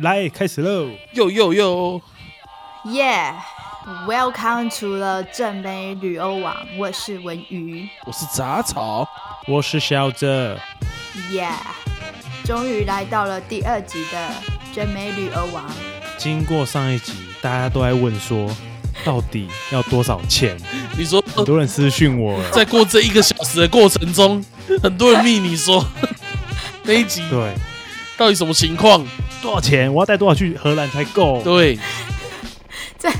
来，开始喽！哟哟哟，Yeah，Welcome to 了正美旅欧网，我是文鱼。我是杂草，我是小泽，Yeah，终于来到了第二集的正美旅欧网。经过上一集，大家都在问说，到底要多少钱？你说很多人私讯我了，在过这一个小时的过程中，很多人密你说 那一集对，到底什么情况？多少钱？我要带多少去荷兰才够？对，这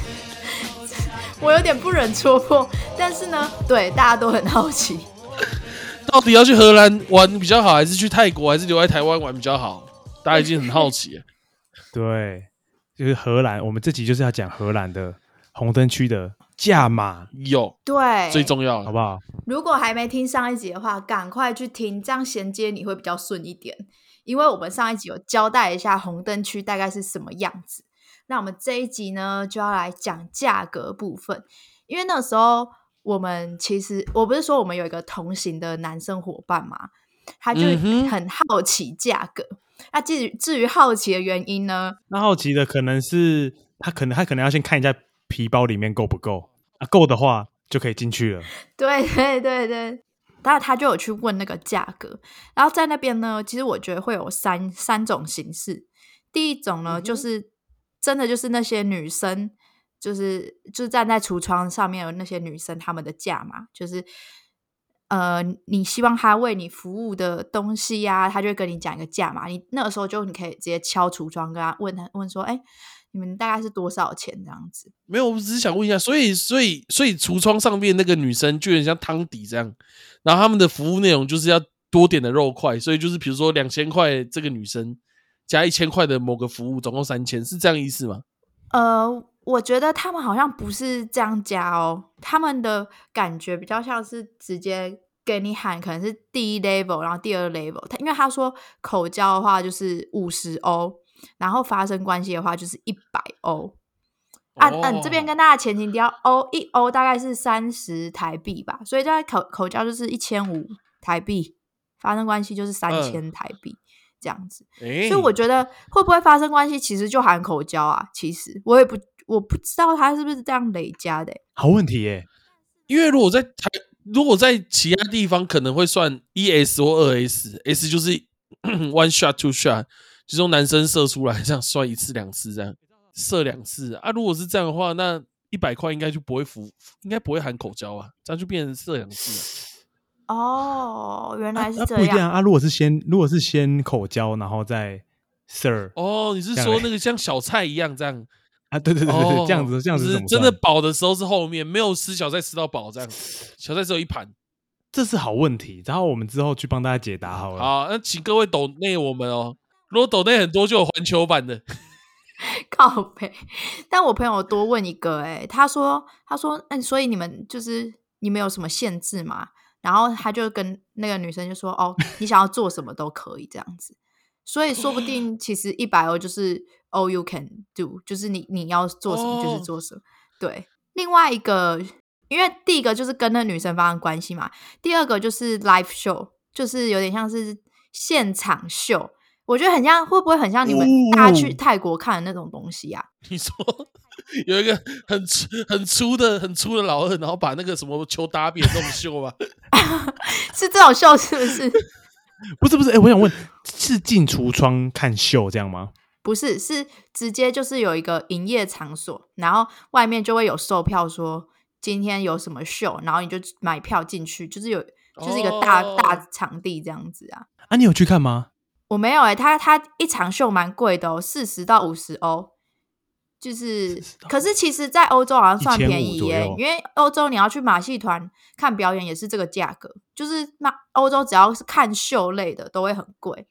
我有点不忍戳破，但是呢，对大家都很好奇。到底要去荷兰玩比较好，还是去泰国，还是留在台湾玩比较好？大家已经很好奇了。对，就是荷兰。我们这集就是要讲荷兰的红灯区的价码，有对，最重要，好不好？如果还没听上一集的话，赶快去听，这样衔接你会比较顺一点。因为我们上一集有交代一下红灯区大概是什么样子，那我们这一集呢就要来讲价格部分。因为那时候我们其实我不是说我们有一个同行的男生伙伴嘛，他就很好奇价格。那至于至于好奇的原因呢，那好奇的可能是他可能他可能要先看一下皮包里面够不够啊，够的话就可以进去了。对对对对，然后他就有去问那个价格，然后在那边呢，其实我觉得会有三三种形式。第一种呢，嗯就是真的就是那些女生，就是就是站在橱窗上面的那些女生，她们的价嘛，就是呃，你希望他为你服务的东西呀、他就会跟你讲一个价嘛。你那个时候就你可以直接敲橱窗，跟他问他问说，哎，你们大概是多少钱这样子？没有，我只是想问一下，所以所以所以橱窗上面那个女生就有点像汤底这样，然后他们的服务内容就是要多点的肉块，所以就是比如说两千块这个女生加一千块的某个服务，总共三千，是这样意思吗？呃，我觉得他们好像不是这样加哦，他们的感觉比较像是直接给你喊，可能是第一 level，然后第二 level。他因为他说口交的话就是五十欧，然后发生关系的话就是一百欧。啊，嗯，这边哦跟大家前情提要，欧一欧大概是三十台币吧，所以在口口交就是一千五台币，发生关系就是三嗯千台币、这样子。诶所以我觉得会不会发生关系，其实就含口交啊。其实我也不我不知道他是不是这样累加的欸、好问题耶，因为如果在台，如果在其他地方可能会算一 S 或二 S，S 就是 one shot two shot，就是用男生射出来这样算一次两次这样射两次啊。如果是这样的话，那一百块应该就不会服，应该不会含口交啊，这样就变成射两次哦，原来是啊这样。不一定啊啊！如果是先如果是先口交，然后再 sir 啊。哦，你是说那个像小菜一样这样？啊，对对对对哦对，这样子这样子真的饱的时候是后面，没有吃小菜吃到饱这样，小菜只有一盘。这是好问题，然后我们之后去帮大家解答好了。好，那请各位抖内我们哦。如果抖内很多，就有环球版的。靠背，但我朋友多问一个、欸，他说，他说，嗯，所以你们就是你们有什么限制吗？然后他就跟那个女生就说，哦，你想要做什么都可以这样子，所以说不定其实一百欧就是 all you can do，就是你你要做什么就哦是做什么。对，另外一个，因为第一个就是跟那女生发生关系嘛，第二个就是 live show，就是有点像是现场秀。我觉得很像，会不会很像你们大家去哦泰国看的那种东西啊？你说有一个很粗、很粗的、很粗的老二，然后把那个什么球打扁这种秀吗？是这种秀是不是？不是不是，哎、我想问，是进橱窗看秀这样吗？不是，是直接就是有一个营业场所，然后外面就会有售票说今天有什么秀，然后你就买票进去，就是有就是一个大、哦大场地这样子啊。啊，你有去看吗？我没有哎、他他一场秀蛮贵的哦，四十到五十欧，就是可是其实，在欧洲好像算便宜耶、因为欧洲你要去马戏团看表演也是这个价格，就是那欧洲只要是看秀类的都会很贵，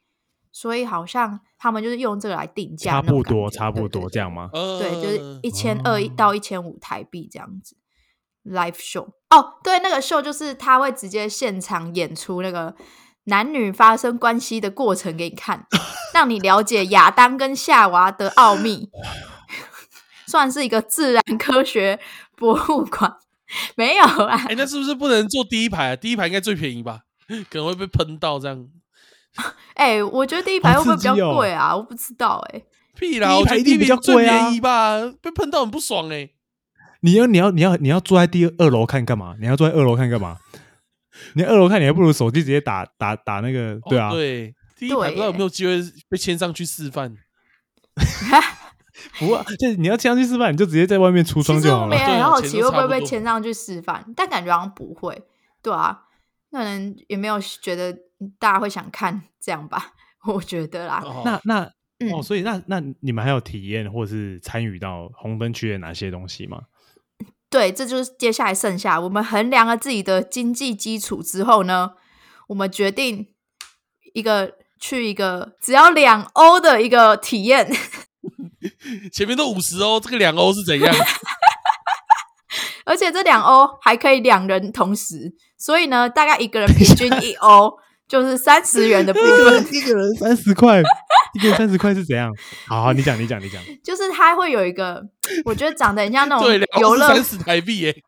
所以好像他们就是用这个来定价，差不多，差不多这样吗？对，就是一千二哦到一千五台币这样子。live show 哦，对，那个秀就是他会直接现场演出那个男女发生关系的过程给你看，让你了解亚当跟夏娃的奥秘，算是一个自然科学博物馆。没有啊哎、，那是不是不能坐第一排啊？第一排应该最便宜吧？可能会被喷到这样。哎、我觉得第一排会不会比较贵啊？我不知道哎、屁啦，第一我觉得排一定比较最贵啊便宜吧，被喷到很不爽哎、你要你要你要你要坐在第二楼看干嘛？你要坐在二楼看干嘛？你二楼看，你还不如手机直接打打打那个，对啊，哦对，第一对排不知道有耶没有机会被牵上去示范。不过就是你要这样去示范，你就直接在外面橱其实窗就好了。我们也很好奇会不会被牵上去示范，但感觉好像不会，对啊，可能也没有觉得大家会想看这样吧，我觉得啦。哦那那嗯哦，所以那那你们还有体验或是参与到红灯区的哪些东西吗？对，这就是接下来剩下我们衡量了自己的经济基础之后呢，我们决定一个去一个只要两欧的一个体验，前面都五十欧，这个两欧是怎样？而且这两欧还可以两人同时，所以呢，大概一个人平均一欧就是三十元的 部分。一个人三十块，一个人三十块是怎样？好好，你讲，你讲，你讲。就是它会有一个，我觉得长得很像那种游乐，三十台币耶。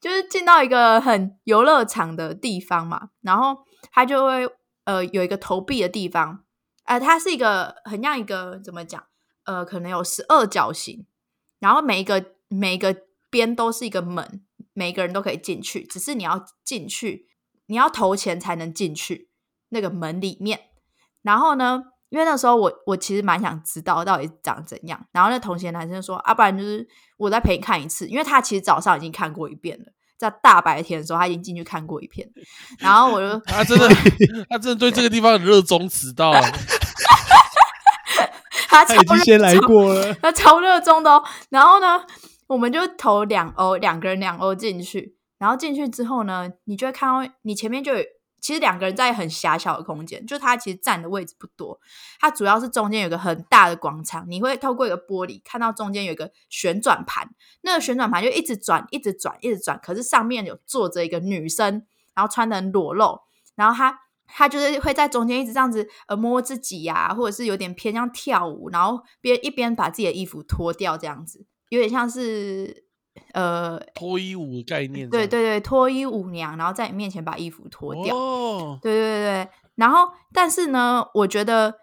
就是进到一个很游乐场的地方嘛，然后它就会呃有一个投币的地方，呃，它是一个很像一个怎么讲，呃，可能有十二角形，然后每一个每一个边都是一个门，每个人都可以进去，只是你要进去，你要投钱才能进去那个门里面。然后呢，因为那时候我我其实蛮想知道到底长怎样，然后那同行男生说，啊，不然就是我再陪你看一次，因为他其实早上已经看过一遍了。在大白天的时候，他已经进去看过一遍，然后我就 他真的，他真的对这个地方很热衷，迟到了。他超他已经先来过了，他超热衷的哦。然后呢，我们就投两欧，两个人两欧进去。然后进去之后呢，你就会看到你前面就有，其实两个人在很狭小的空间，就他其实站的位置不多。它主要是中间有个很大的广场，你会透过一个玻璃看到中间有一个旋转盘，那个旋转盘就一直转，一直转，一直转。可是上面有坐着一个女生，然后穿的很裸露，然后她。她就是会在中间一直这样子呃摸自己呀、或者是有点偏向跳舞，然后边一边把自己的衣服脱掉，这样子有点像是呃，脱衣舞的概念，对对对，脱衣舞娘，然后在你面前把衣服脱掉。哦，对对对对，然后但是呢，我觉得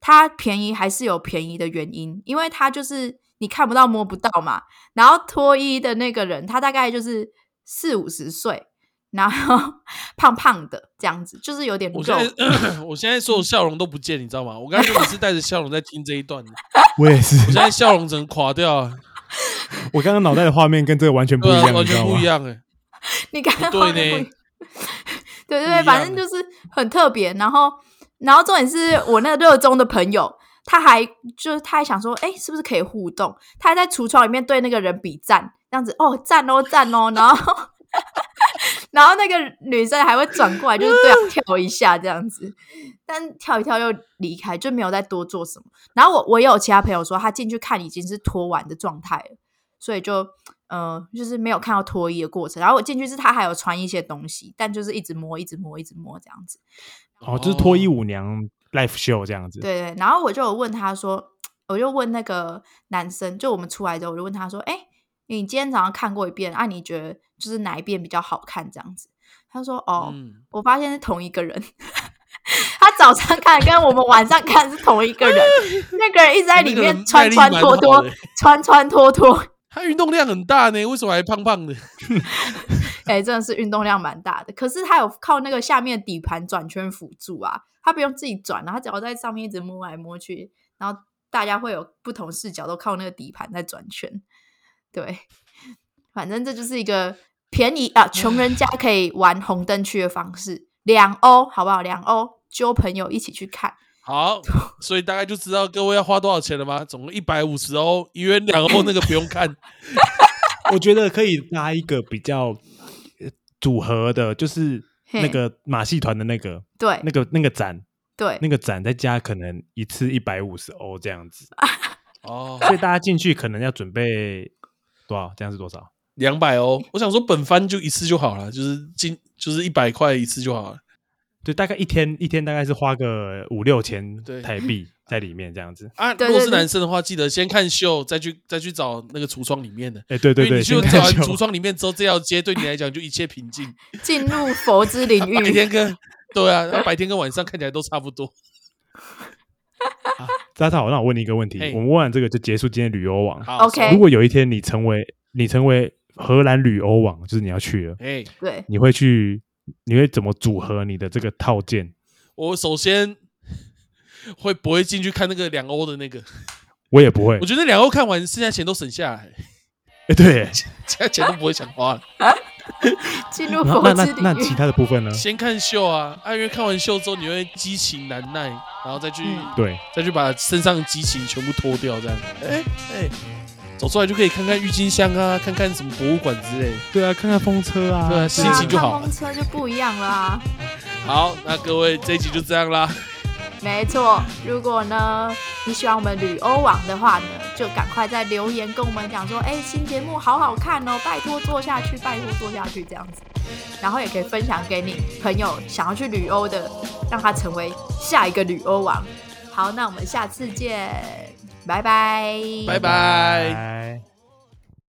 它便宜还是有便宜的原因，因为它就是你看不到摸不到嘛。然后脱衣的那个人，他大概就是四五十岁，然后 胖胖的这样子，就是有点我。现 在我现在所有笑容都不见，你知道吗？我刚才原本是带着笑容在听这一段的，我也是。我现在笑容整个垮掉啊，我刚刚脑袋的画面跟这个完全不一样完全不一样。样哎。你刚刚不对呢对对对，反正就是很特别。然后，然后重点是我那个热衷的朋友，他还就是他还想说，哎，是不是可以互动？他还在橱窗里面对那个人比赞，这样子哦，赞哦赞哦，然后 然后那个女生还会转过来，就是对他 跳一下这样子，但跳一跳又离开，就没有再多做什么。然后我我也有其他朋友说，他进去看已经是脱完的状态了，所以就呃就是没有看到脱衣的过程。然后我进去是他还有穿一些东西，但就是一直摸，一直摸，一直摸这样子。哦，就是脱衣舞娘 live show 这样子。对对，然后我就有问他说，我就问那个男生，就我们出来之后，我就问他说，哎，你今天早上看过一遍啊？你觉得就是哪一遍比较好看？这样子，他说，哦，嗯，我发现是同一个人。他早上看跟我们晚上看是同一个人，那个人一直在里面穿穿脱脱，穿穿脱脱。他运动量很大呢，为什么还胖胖的？哎、真的是运动量蛮大的。可是他有靠那个下面底盘转圈辅助啊，他不用自己转啊，他只要在上面一直摸来摸去，然后大家会有不同视角，都靠那个底盘在转圈。对，反正这就是一个便宜啊，穷人家可以玩红灯区的方式，两欧好不好？两欧揪朋友一起去看。好，所以大概就知道各位要花多少钱了吗？总共一百五十欧，一元两欧，那个不用看。我觉得可以搭一个比较呃组合的，就是那嘿个马戏团的那个对那个那个展，对那个展再加可能一次一百五十欧这样子，哦，所以大家进去可能要准备多少？这样是多少？两百哦，我想说本番就一次就好了，就是进就是一百块一次就好了。对，大概一天一天大概是花个五六千对台币在里面这样子。啊，如果是男生的话，记得先看秀，再去再去找那个橱窗里面的。哎，对对对，你去先看秀找完橱窗里面之后，这条街对你来讲就一切平静。进入佛之领 白域，天跟对啊，那白天跟晚上看起来都差不多。扎套，那我问你一个问题，我们问完这个就结束今天旅游网。好 OK 如果有一天你成为你成为荷兰旅游网，就是你要去了，哎，对，你会去，你会怎么组合你的这个套件？我首先会不会进去看那个两欧的那个？我也不会我，觉得两欧看完，剩下钱都省下来，哎，对，其他钱都不会想花了。进入那佛之那那那其。他的部分呢？先看秀啊，啊，因为看完秀之后你会激情难耐，然后再去、嗯对，再去把身上的激情全部脱掉，这样，哎哎，走出来就可以看看郁金香啊，看看什么博物馆之类。对啊，看看风车啊，对啊心情就好看风车就不一样啦。好，那各位这一集就这样啦。没错，如果呢你喜欢我们旅欧网的话呢，就赶快在留言跟我们讲说，哎，新节目好好看哦，拜托做下去，拜托做下去这样子。然后也可以分享给你朋友想要去旅欧的，让他成为下一个旅欧王。好，那我们下次见，拜拜，拜拜。拜。